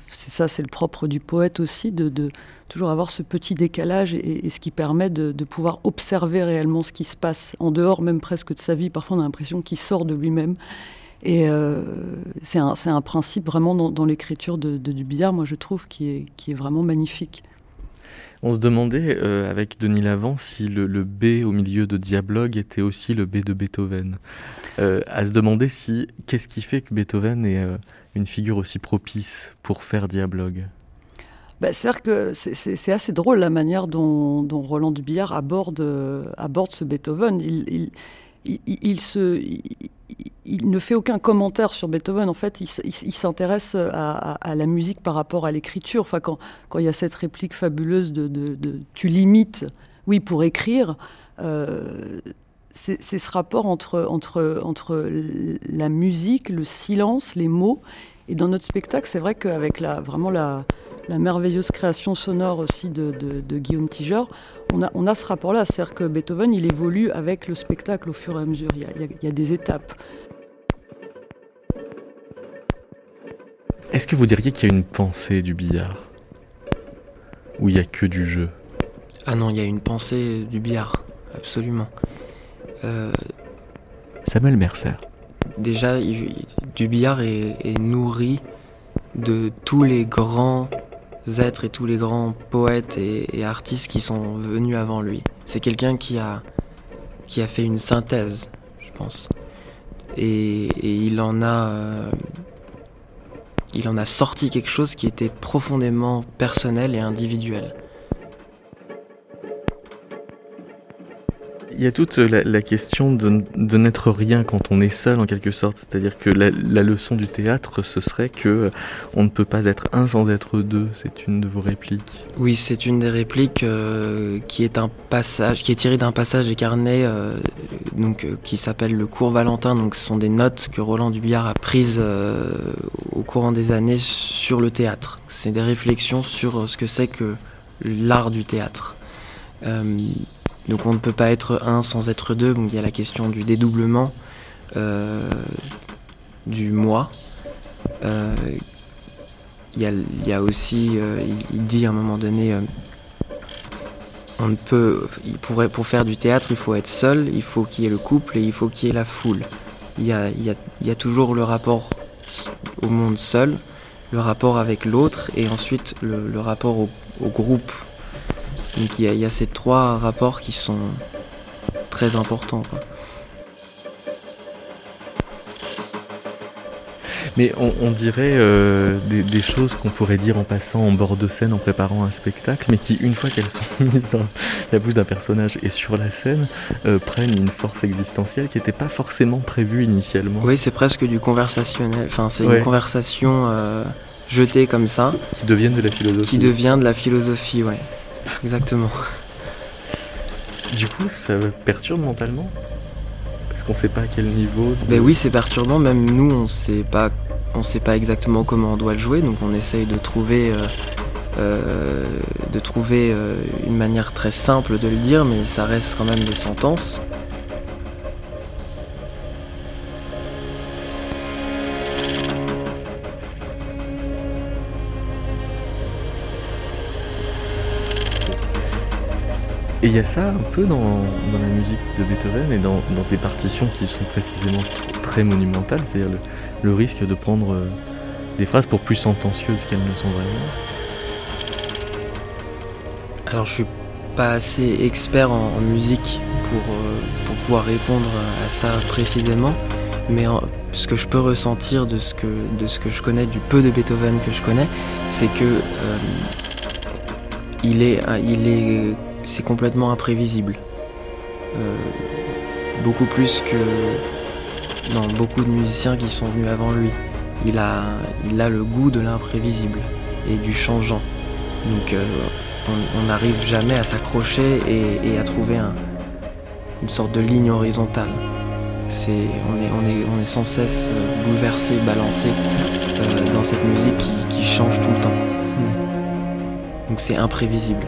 ça, c'est le propre du poète aussi, de, de toujours avoir ce petit décalage et, ce qui permet de, de pouvoir observer réellement ce qui se passe en dehors même presque de sa vie. Parfois on a l'impression qu'il sort de lui-même. Et euh, c'est un, principe vraiment dans, l'écriture de, du billard, moi je trouve, qui est, vraiment magnifique. On se demandait euh, avec Denis Lavant si le, B au milieu de Dialogue était aussi le B de Beethoven. À se demander si qu'est-ce qui fait que Beethoven est une figure aussi propice pour faire Dialogue bah, cest assez drôle la manière dont, Roland Dubillard aborde, aborde ce Beethoven. il, ne fait aucun commentaire sur Beethoven. En fait, il, s'intéresse à, la musique par rapport à l'écriture. Enfin, quand, quand, il y a cette réplique fabuleuse de, tu limites, oui, pour écrire. Euh, c'est ce rapport entre, entre, entre la musique, le silence, les mots. Et dans notre spectacle, c'est vrai qu'avec la, vraiment la, la merveilleuse création sonore aussi de, Guillaume Tiger, on a, on a ce rapport-là. C'est-à-dire que Beethoven, il évolue avec le spectacle au fur et à mesure. Il y a, des étapes. Est-ce que vous diriez qu'il y a une pensée du billard? Ou il n'y a que du jeu? Ah non, il y a une pensée du billard, absolument. Euh, Samuel Mercer. Déjà, du billard est nourri de tous les grands êtres et tous les grands poètes et, artistes qui sont venus avant lui. C'est quelqu'un qui a, qui a fait une synthèse, je pense. Et, il en a. Euh, il en a sorti quelque chose qui était profondément personnel et individuel. Y a toute la, question de, n'être rien quand on est seul en quelque sorte. C'est-à-dire que la, leçon du théâtre, ce serait que euh, on ne peut pas être un sans être deux. C'est une de vos répliques. Oui, c'est une des répliques euh, qui est un passage, qui est tiré d'un passage carnets, euh, donc qui s'appelle le cours Valentin. Donc, ce sont des notes que Roland Dubillard a prises au courant des années sur le théâtre. C'est des réflexions sur ce que c'est que l'art du théâtre. Donc on ne peut pas être un sans être deux. Donc il y a la question du dédoublement, euh, du moi. Euh, il, y a, aussi, euh, il, dit à un moment donné, on ne peut, il pourrait, pour faire du théâtre, il faut être seul, il faut qu'il y ait le couple et il faut qu'il y ait la foule. Il y a, toujours le rapport au monde seul, le rapport avec l'autre et ensuite le, rapport au groupe donc il y, a ces trois rapports qui sont très importants. Mais on, dirait euh, des, choses qu'on pourrait dire en passant en bord de scène en préparant un spectacle, mais qui, une fois qu'elles sont mises dans la bouche d'un personnage et sur la scène, euh, prennent une force existentielle qui n'était pas forcément prévue initialement. Oui, c'est presque du conversationnel. Enfin, c'est une conversation euh, jetée comme ça. Qui devient de la philosophie. Qui devient de la philosophie, ouais. Exactement. Du coup, ça perturbe mentalement Parce qu'on sait pas à quel niveau. Ben oui, c'est perturbant. Même nous, on sait pas, on sait pas exactement comment on doit le jouer, donc on essaye de trouver, euh, euh, de trouver euh, une manière très simple de le dire, mais ça reste quand même des sentences. Et il y a ça un peu dans, la musique de Beethoven et dans, des partitions qui sont précisément très monumentales, c'est-à-dire le, risque de prendre euh, des phrases pour plus sentencieuses qu'elles ne sont vraiment. Alors je suis pas assez expert en, musique pour, euh, pour, pouvoir répondre à ça précisément, mais ce que je peux ressentir de ce que, je connais, du peu de Beethoven que je connais, c'est que euh, est, il est c'est complètement imprévisible. Euh, beaucoup plus que dans beaucoup de musiciens qui sont venus avant lui. Il a, il a le goût de l'imprévisible et du changeant. Donc euh, on n'arrive jamais à s'accrocher et, à trouver une sorte de ligne horizontale. On, est, on, est, on est sans cesse euh, bouleversé, balancé dans cette musique qui, qui change tout le temps. Mm. Donc c'est imprévisible.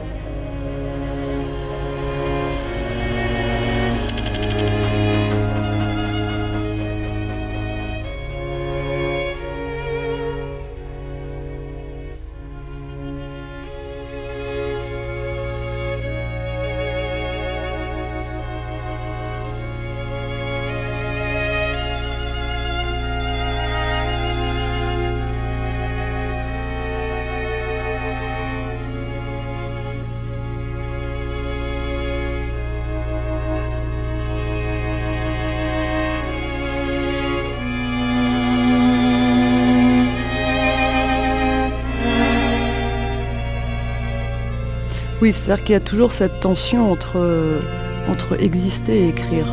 Oui, c'est-à-dire qu'il y a toujours cette tension entre, entre exister et écrire.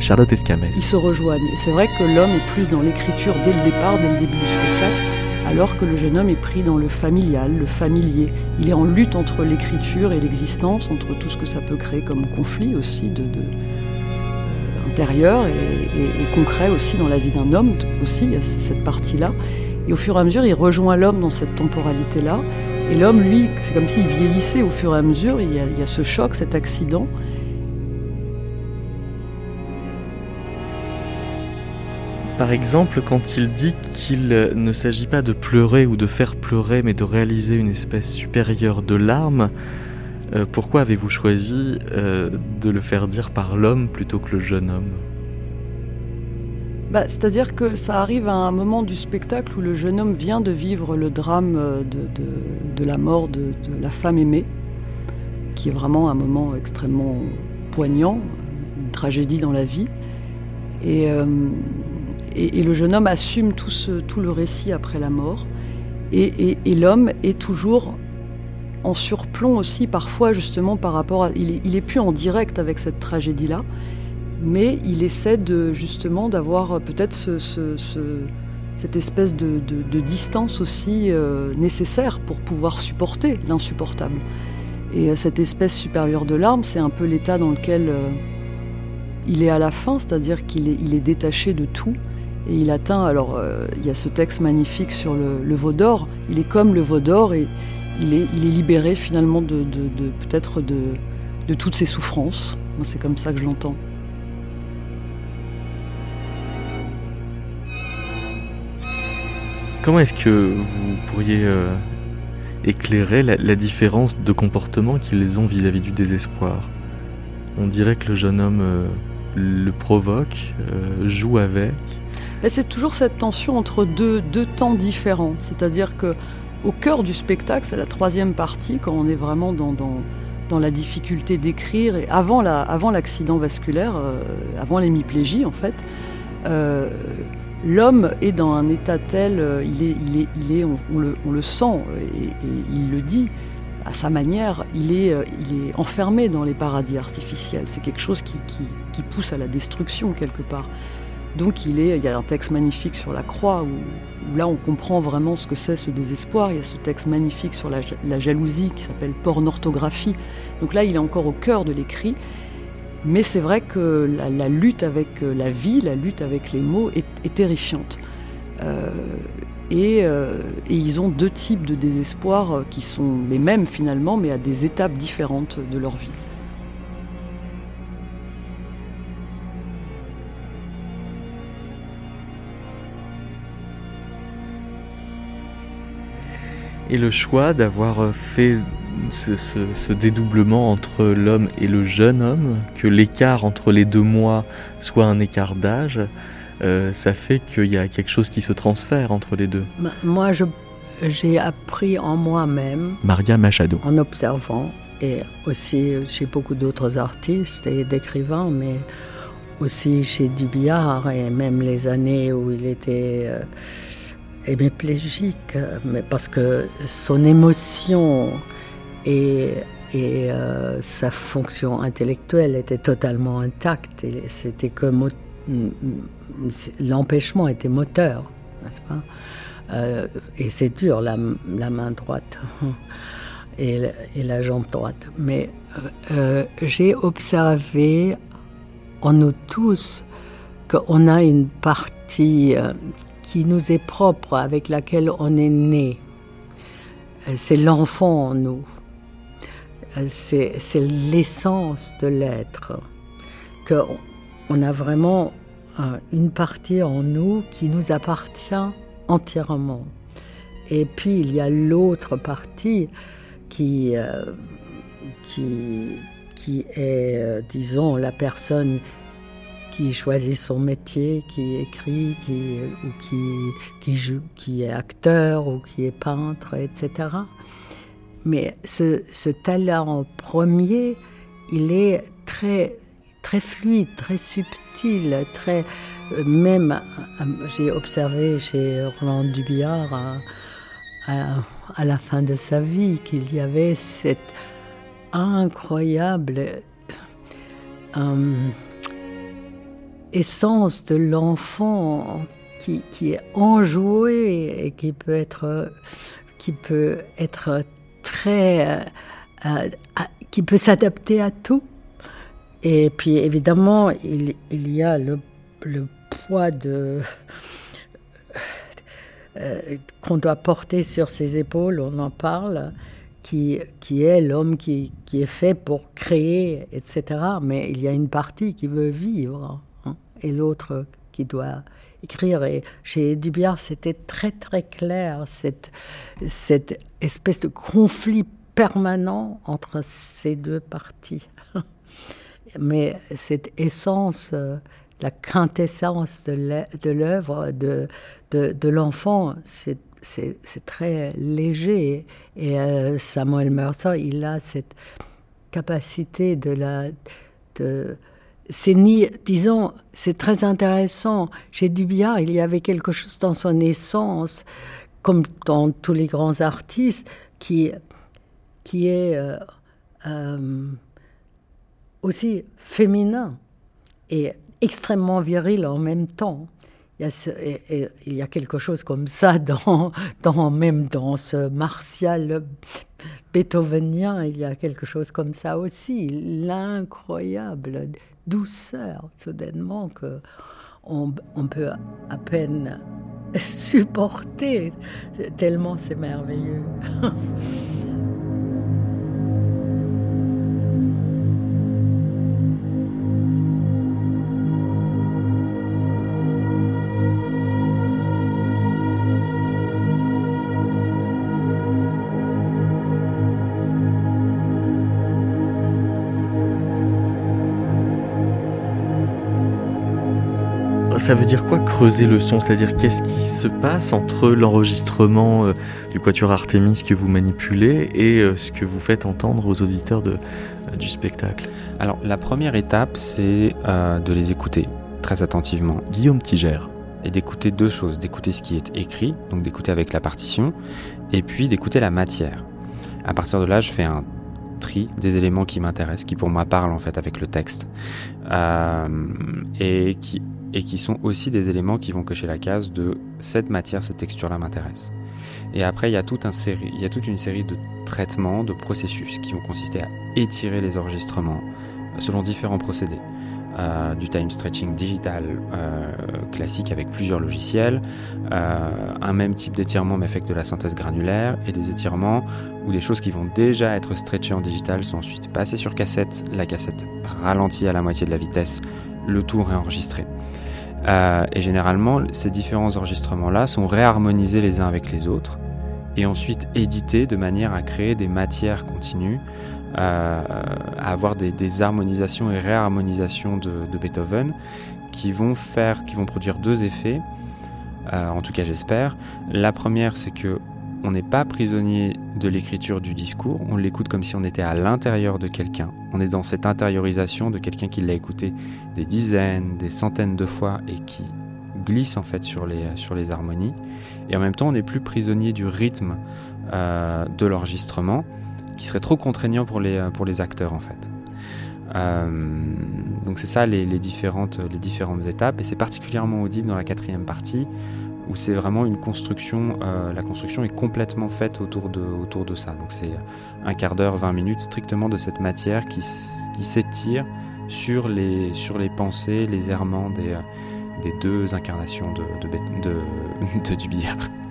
Charlotte Escamez. Ils se rejoignent. c'est vrai que l'homme est plus dans l'écriture dès le départ, dès le début du spectacle, alors que le jeune homme est pris dans le familial, le familier. Il est en lutte entre l'écriture et l'existence, entre tout ce que ça peut créer comme conflit aussi de, euh, intérieur et, concret aussi dans la vie d'un homme aussi, il y a cette partie-là. Et au fur et à mesure, il rejoint l'homme dans cette temporalité-là. Et l'homme, lui, c'est comme s'il vieillissait au fur et à mesure, il y a ce choc, cet accident. Par exemple, quand il dit qu'il ne s'agit pas de pleurer ou de faire pleurer, mais de réaliser une espèce supérieure de larmes, euh, pourquoi avez-vous choisi euh, de le faire dire par l'homme plutôt que le jeune homme? Bah, C'est-à-dire que ça arrive à un moment du spectacle où le jeune homme vient de vivre le drame euh, de, la mort de, la femme aimée, qui est vraiment un moment extrêmement poignant, une tragédie dans la vie. Et, et, le jeune homme assume tout, le récit après la mort. Et, l'homme est toujours en surplomb aussi, parfois justement par rapport à. Il est, il est plus en direct avec cette tragédie-là, mais il essaie de, justement d'avoir peut-être ce, cette espèce de, distance aussi euh, nécessaire pour pouvoir supporter l'insupportable. Et euh, cette espèce supérieure de larmes, c'est un peu l'état dans lequel euh, il est à la fin, c'est-à-dire qu'il est, détaché de tout. Et il atteint, alors euh, il y a ce texte magnifique sur le, veau d'or, il est comme le veau d'or et il est, libéré finalement de, peut-être de toutes ses souffrances. Moi c'est comme ça que je l'entends. Comment est-ce que vous pourriez euh, éclairer la, différence de comportement qu'ils ont vis-à-vis du désespoir? On dirait que le jeune homme euh, le provoque, joue avec, c'est toujours cette tension entre deux, temps différents. C'est-à-dire que au cœur du spectacle, c'est la troisième partie, quand on est vraiment dans, la difficulté d'écrire, avant l'accident vasculaire, euh, avant l'hémiplégie en fait, euh, l'homme est dans un état tel, euh, il est, il est, on, le, sent, et, il le dit, à sa manière, il est, il est enfermé dans les paradis artificiels. C'est quelque chose qui, qui, pousse à la destruction quelque part. Donc il, est, il y a un texte magnifique sur la croix où, là on comprend vraiment ce que c'est ce désespoir. Il y a ce texte magnifique sur la, jalousie qui s'appelle pornorthographie. Donc là il est encore au cœur de l'écrit. Mais c'est vrai que la, lutte avec euh, la vie, la lutte avec les mots est, terrifiante. Euh, et, euh, et, ils ont deux types de désespoir qui sont les mêmes finalement, mais à des étapes différentes de leur vie. Et le choix d'avoir fait ce, dédoublement entre l'homme et le jeune homme, que l'écart entre les deux mois soit un écart d'âge, euh, ça fait qu'il y a quelque chose qui se transfère entre les deux. Bah, moi, j'ai appris en moi-même. Maria Machado. En observant, et aussi chez beaucoup d'autres artistes et d'écrivains, mais aussi chez Dubillard, et même les années où il était. Euh, hémiplégique, mais parce que son émotion et, euh, sa fonction intellectuelle étaient totalement intactes. C'était que l'empêchement était moteur, n'est-ce pas? Euh, Et c'est dur, la, main droite et, et, la jambe droite. Mais euh, j'ai observé en nous tous qu'on a une partie qui nous est propre, avec laquelle on est né. C'est l'enfant en nous. C'est l'essence de l'être. On a vraiment une partie en nous qui nous appartient entièrement. Et puis il y a l'autre partie qui, euh, qui, qui est, euh, disons, la personne qui choisit son métier, qui écrit, qui, ou qui, qui, joue, qui est acteur ou qui est peintre, etc. Mais ce, talent premier, il est très, très fluide, très subtil, très même. J'ai observé chez Roland Dubillard à, la fin de sa vie qu'il y avait cette incroyable euh, essence de l'enfant qui, qui, est enjoué et qui peut être, qui peut être très... Euh, qui peut s'adapter à tout. Et puis évidemment, il, y a le, poids de euh, qu'on doit porter sur ses épaules, on en parle, qui, est l'homme qui, qui, est fait pour créer, etc. Mais il y a une partie qui veut vivre hein, et l'autre qui doit écrire. Et chez Dubiard, c'était très très clair, cette, cette espèce de conflit permanent entre ces deux parties. Mais cette essence, euh, la quintessence de l'œuvre de, de, l'enfant, c'est très léger. Et euh, Samuel Mercer, il a cette capacité de la... De, c'est ni, disons, c'est très intéressant. Chez Dubiard, il y avait quelque chose dans son essence, comme dans tous les grands artistes, qui qui est euh, euh, aussi féminin et extrêmement viril en même temps. Il y, a il y a quelque chose comme ça dans, dans, même dans ce martial beethovenien, il y a quelque chose comme ça aussi, l'incroyable douceur soudainement que on, peut à peine supporter, tellement c'est merveilleux. ça veut dire quoi creuser le son? C'est-à-dire qu'est-ce qui se passe entre l'enregistrement euh, du quatuor Artemis que vous manipulez et euh, ce que vous faites entendre aux auditeurs de, euh, du spectacle? Alors la première étape c'est de les écouter très attentivement. Guillaume Tigère. Et d'écouter deux choses, d'écouter ce qui est écrit, donc d'écouter avec la partition, et puis d'écouter la matière. À partir de là, je fais un tri des éléments qui m'intéressent, qui pour moi parlent en fait avec le texte, et qui et qui sont aussi des éléments qui vont cocher la case de cette matière, cette texture-là m'intéresse. Et après, il y, a toute une série de traitements, de processus qui vont consister à étirer les enregistrements selon différents procédés. Euh, du time stretching digital euh, classique avec plusieurs logiciels, euh, un même type d'étirement mais avec de la synthèse granulaire et des étirements où des choses qui vont déjà être stretchées en digital sont ensuite passées sur cassette, la cassette ralentie à la moitié de la vitesse, le tout réenregistré. Euh, et généralement, ces différents enregistrements-là sont réharmonisés les uns avec les autres et ensuite édités de manière à créer des matières continues, euh, à avoir des, harmonisations et réharmonisations de, Beethoven qui vont faire, qui vont produire deux effets. Euh, en tout cas, j'espère. La première, c'est que on n'est pas prisonnier de l'écriture du discours, on l'écoute comme si on était à l'intérieur de quelqu'un. On est dans cette intériorisation de quelqu'un qui l'a écouté des dizaines, des centaines de fois et qui glisse en fait sur les, sur les harmonies. Et en même temps, on n'est plus prisonnier du rythme euh, de l'enregistrement qui serait trop contraignant pour les, acteurs en fait. Euh, donc c'est ça les différentes étapes et c'est particulièrement audible dans la quatrième partie où c'est vraiment une construction, euh, la construction est complètement faite autour de, autour de ça. Donc c'est un quart d'heure, 20 minutes strictement de cette matière qui, qui s'étire sur les, sur les pensées, les errements des, euh, des deux incarnations de, de.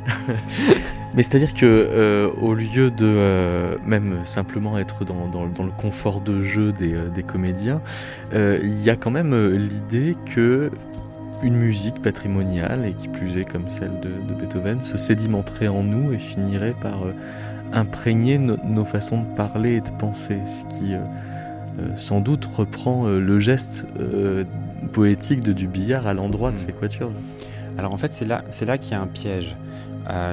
Mais c'est-à-dire que euh, au lieu de même simplement être dans, dans, dans, le confort de jeu des, des comédiens, il y a quand même l'idée que une musique patrimoniale, et qui plus est comme celle de, Beethoven, se sédimenterait en nous et finirait par euh, imprégner nos façons de parler et de penser, ce qui euh, euh, sans doute reprend le geste poétique de du billard à l'endroit de ces hmm. quatuors. Alors en fait, c'est là, c'est là qu'il y a un piège.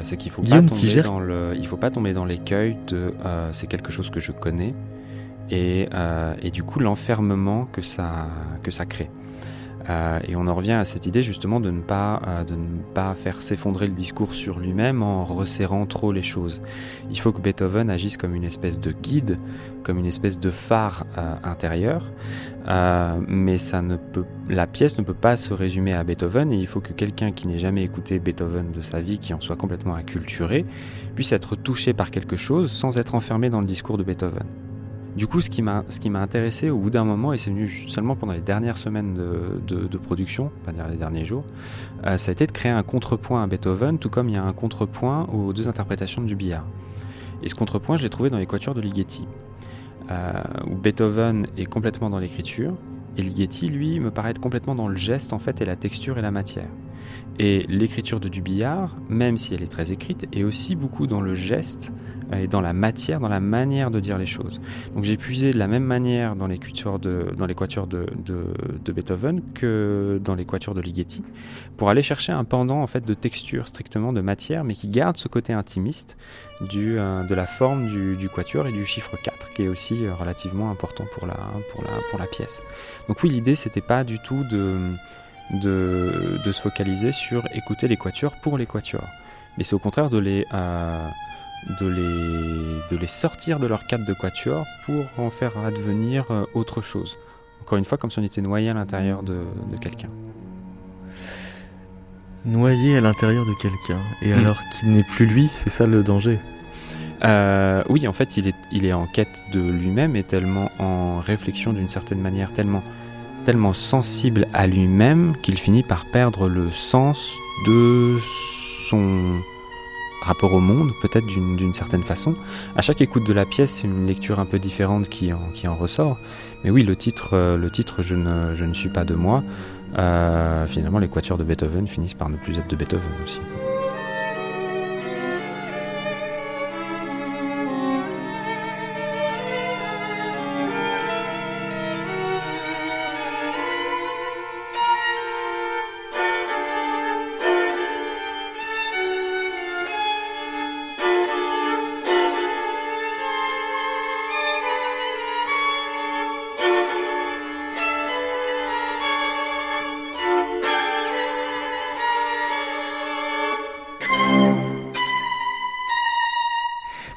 c'est qu'il faut pas tomber dans le, il faut pas tomber dans l'écueil de c'est quelque chose que je connais et, et du coup l'enfermement que ça que ça crée. Euh, et on en revient à cette idée justement de ne pas, euh, de ne pas faire s'effondrer le discours sur lui-même en resserrant trop les choses. Il faut que Beethoven agisse comme une espèce de guide, comme une espèce de phare euh, intérieur, mais la pièce ne peut pas se résumer à Beethoven et il faut que quelqu'un qui n'ait jamais écouté Beethoven de sa vie, qui en soit complètement acculturé, puisse être touché par quelque chose sans être enfermé dans le discours de Beethoven. Du coup, ce qui m'a, intéressé au bout d'un moment, et c'est venu seulement pendant les dernières semaines de, production, pas les derniers jours, euh, ça a été de créer un contrepoint à Beethoven, tout comme il y a un contrepoint aux deux interprétations du billard. Et ce contrepoint, je l'ai trouvé dans les quatuors de Ligeti, euh, où Beethoven est complètement dans l'écriture, et Ligeti, lui, me paraît être complètement dans le geste en fait et la texture et la matière. Et l'écriture de Dubillard, même si elle est très écrite, est aussi beaucoup dans le geste et dans la matière, dans la manière de dire les choses. Donc j'ai puisé de la même manière dans les quatuors de, les de, de, Beethoven que dans les quatuors de Ligeti, pour aller chercher un pendant en fait de texture strictement de matière, mais qui garde ce côté intimiste du, euh, de la forme du, du, quatuor et du chiffre 4, qui est aussi euh, relativement important pour la, pour la, pour la pièce. Donc oui, l'idée c'était pas du tout de de, de, se focaliser sur écouter les quatuors pour les quatuors. Mais c'est au contraire de les, euh, de, les, de les sortir de leur cadre de quatuor pour en faire advenir euh, autre chose. Encore une fois, comme si on était noyé à l'intérieur de, de quelqu'un. Noyé à l'intérieur de quelqu'un, et hmm. alors qu'il n'est plus lui, c'est ça le danger? Euh, Oui, en fait, il est, il est en quête de lui-même et tellement en réflexion d'une certaine manière, tellement tellement sensible à lui-même qu'il finit par perdre le sens de son rapport au monde, peut-être d'une certaine façon. À chaque écoute de la pièce, c'est une lecture un peu différente qui en, ressort. Mais oui, le titre, euh, le titre je, ne, je ne suis pas de moi, euh, finalement les quatuors de Beethoven finissent par ne plus être de Beethoven aussi.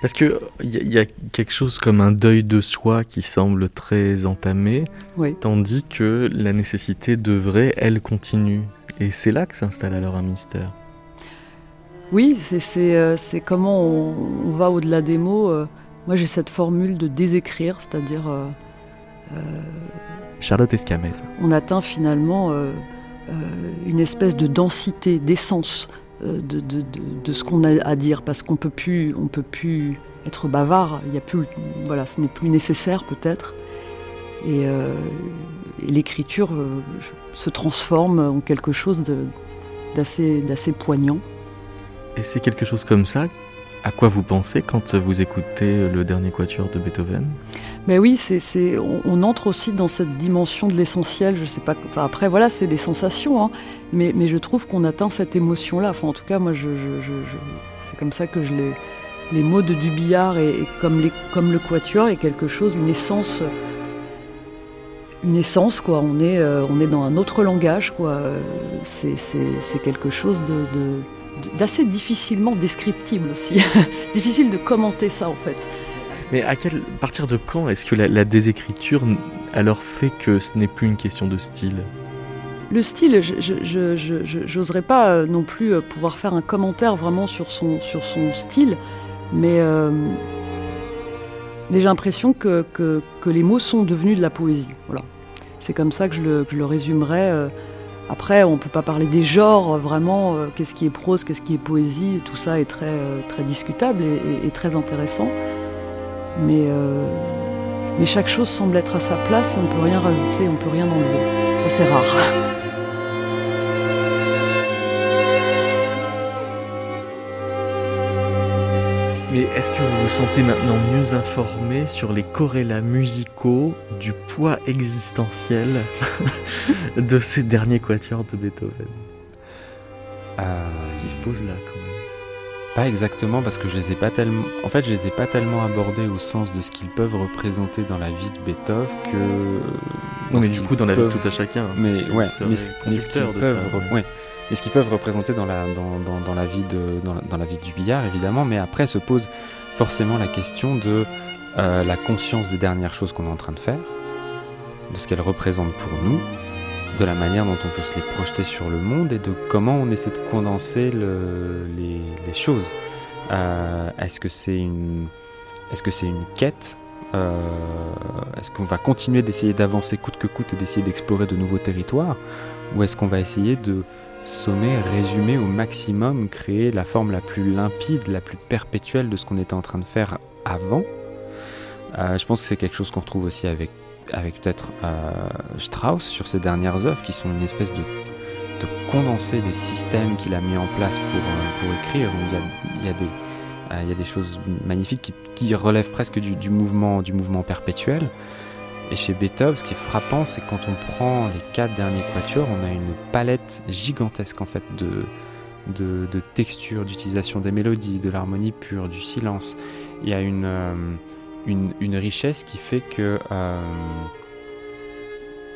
Parce que il y, a quelque chose comme un deuil de soi qui semble très entamé, tandis que la nécessité devrait, elle, continue. Et c'est là que s'installe alors un mystère. Oui, c'est euh, comment on, va au-delà des mots. Euh. moi, j'ai cette formule de désécrire, c'est-à-dire. Euh, Charlotte Escamez. On atteint finalement une espèce de densité, d'essence euh, de, ce qu'on a à dire parce qu'on peut plus on peut plus être bavard il y a plus voilà ce n'est plus nécessaire peut-être. Et, euh, l'écriture euh, se transforme en quelque chose d'assez d'assez poignant. Et c'est quelque chose comme ça à quoi vous pensez quand vous écoutez le dernier quatuor de Beethoven? Mais oui, c'est, on, entre aussi dans cette dimension de l'essentiel. Je sais pas. après, voilà, c'est des sensations, hein, mais, mais, je trouve qu'on atteint cette émotion-là. Enfin, en tout cas, moi, je, c'est comme ça que je les, les mots de Dubillard et, et comme, les, comme le quatuor est quelque chose, une essence une essence, quoi. On est, euh, on est dans un autre langage, quoi. C'est, quelque chose de, d'assez difficilement descriptible aussi. Difficile de commenter ça en fait. Mais à quel partir de quand est-ce que la, désécriture alors fait que ce n'est plus une question de style? Le style, je n'oserais pas euh, non plus euh, pouvoir faire un commentaire vraiment sur son, sur son style, mais, euh, j'ai l'impression que, que, les mots sont devenus de la poésie. Voilà. C'est comme ça que je le, que je le résumerais. Après, on ne peut pas parler des genres, vraiment, euh, qu'est-ce qui est prose, qu'est-ce qui est poésie, tout ça est très, euh, très discutable et, très intéressant. Mais, euh, mais chaque chose semble être à sa place, on ne peut rien rajouter, on ne peut rien enlever. Ça, c'est rare. Mais est-ce que vous vous sentez maintenant mieux informé sur les corrélats musicaux du poids existentiel de ces derniers quatuors de Beethoven? Euh, Ce qui se pose là quand même. Pas exactement parce que je les ai pas tellement. En fait, je les ai pas tellement abordés au sens de ce qu'ils peuvent représenter dans la vie de Beethoven que. Non, mais du coup, dans la vie de tout à chacun. Mais ouais, mais, ce qu'ils peuvent, ouais. Mais ce qu'ils peuvent représenter dans la dans, dans, la vie de dans, dans, la vie du billard évidemment. Mais après se pose forcément la question de euh, la conscience des dernières choses qu'on est en train de faire, de ce qu'elles représentent pour nous, de la manière dont on peut se les projeter sur le monde et de comment on essaie de condenser le, les, les, choses. Euh, est-ce que c'est une, est-ce que c'est une quête? Euh, Est-ce qu'on va continuer d'essayer d'avancer coûte que coûte et d'essayer d'explorer de nouveaux territoires? Ou est-ce qu'on va essayer de sommer, résumer au maximum, créer la forme la plus limpide, la plus perpétuelle de ce qu'on était en train de faire avant euh, Je pense que c'est quelque chose qu'on retrouve aussi avec avec peut-être euh, Strauss sur ses dernières œuvres qui sont une espèce de, de condenser des systèmes qu'il a mis en place pour, euh, pour écrire. Il y a, il y a des, il y a des choses magnifiques qui, qui relèvent presque du, du, mouvement, du mouvement perpétuel. Et chez Beethoven, ce qui est frappant, c'est quand on prend les quatre derniers quatuors, on a une palette gigantesque en fait de, de, textures, d'utilisation des mélodies, de l'harmonie pure, du silence. Il y a une, euh, une, richesse qui fait que euh,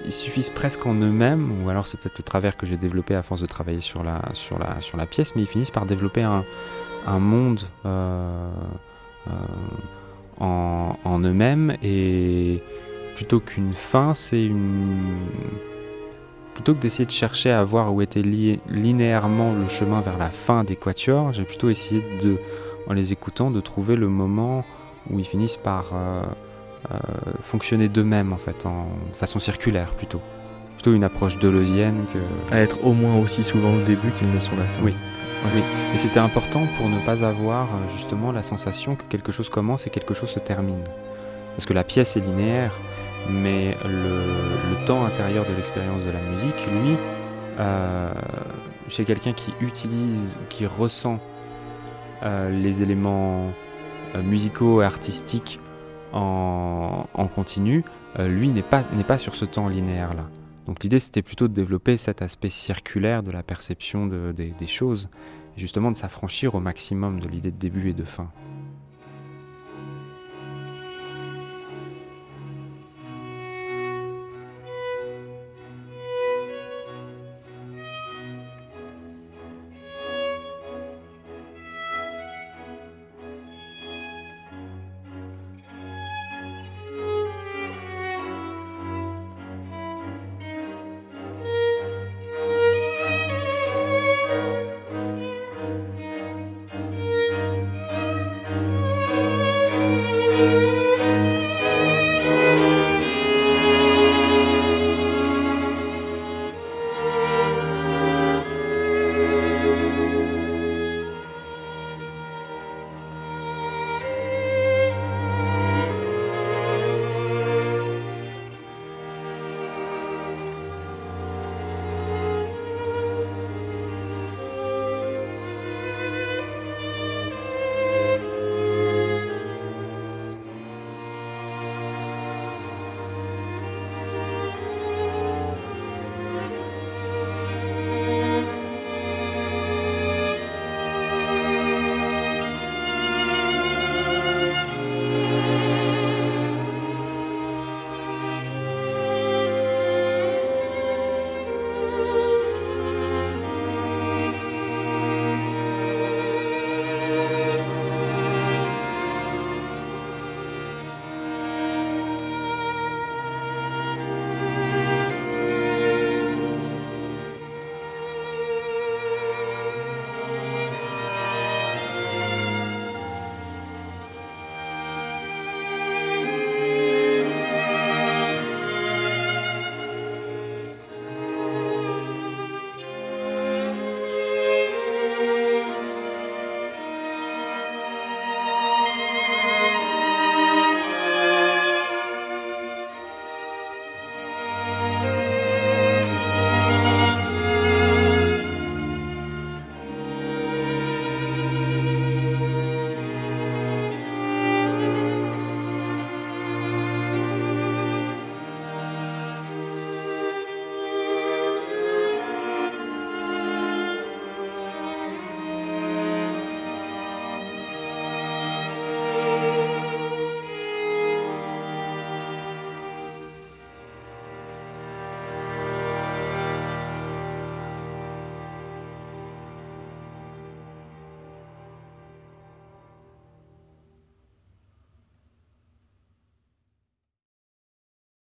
ils suffisent presque en eux-mêmes, ou alors c'est peut-être le travers que j'ai développé à force de travailler sur la, sur la, sur la pièce, mais ils finissent par développer un, un monde euh, en, en eux-mêmes et plutôt qu'une fin, c'est une plutôt que d'essayer de chercher à voir où était lié linéairement le chemin vers la fin des quatuors, j'ai plutôt essayé de, en les écoutant, de trouver le moment où ils finissent par euh, euh, fonctionner d'eux-mêmes en fait, en façon circulaire plutôt. Plutôt une approche deleuzienne que. À être au moins aussi souvent le début qu'ils ne sont la fin. Oui. Oui, et c'était important pour ne pas avoir justement la sensation que quelque chose commence et quelque chose se termine. Parce que la pièce est linéaire, mais le, temps intérieur de l'expérience de la musique, lui, euh, chez quelqu'un qui utilise ou qui ressent euh, les éléments euh, musicaux et artistiques en, continu, lui n'est pas, pas sur ce temps linéaire là. Donc l'idée c'était plutôt de développer cet aspect circulaire de la perception de, de, des choses, justement de s'affranchir au maximum de l'idée de début et de fin.